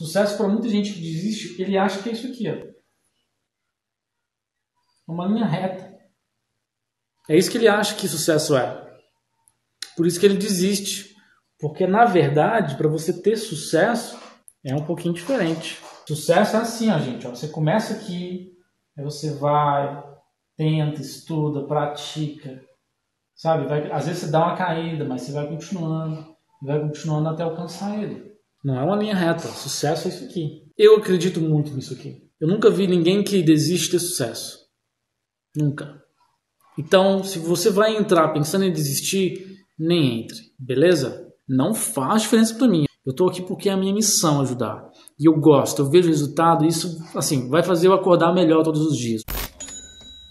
Sucesso para muita gente que desiste, ele acha que é isso aqui, ó. Uma linha reta. É isso que ele acha que sucesso é. Por isso que ele desiste. Porque na verdade, para você ter sucesso, é um pouquinho diferente. Sucesso é assim, ó, gente. Ó. Você começa aqui, aí você vai, tenta, estuda, pratica. Sabe? Vai, às vezes você dá uma caída, mas você vai continuando. Vai continuando até alcançar ele. Não é uma linha reta. Sucesso é isso aqui. Eu acredito muito nisso aqui. Eu nunca vi ninguém que desiste de ter sucesso. Nunca. Então, se você vai entrar pensando em desistir, nem entre, beleza? Não faz diferença para mim. Eu estou aqui porque é a minha missão ajudar. E eu gosto, eu vejo resultado, e isso assim, vai fazer eu acordar melhor todos os dias.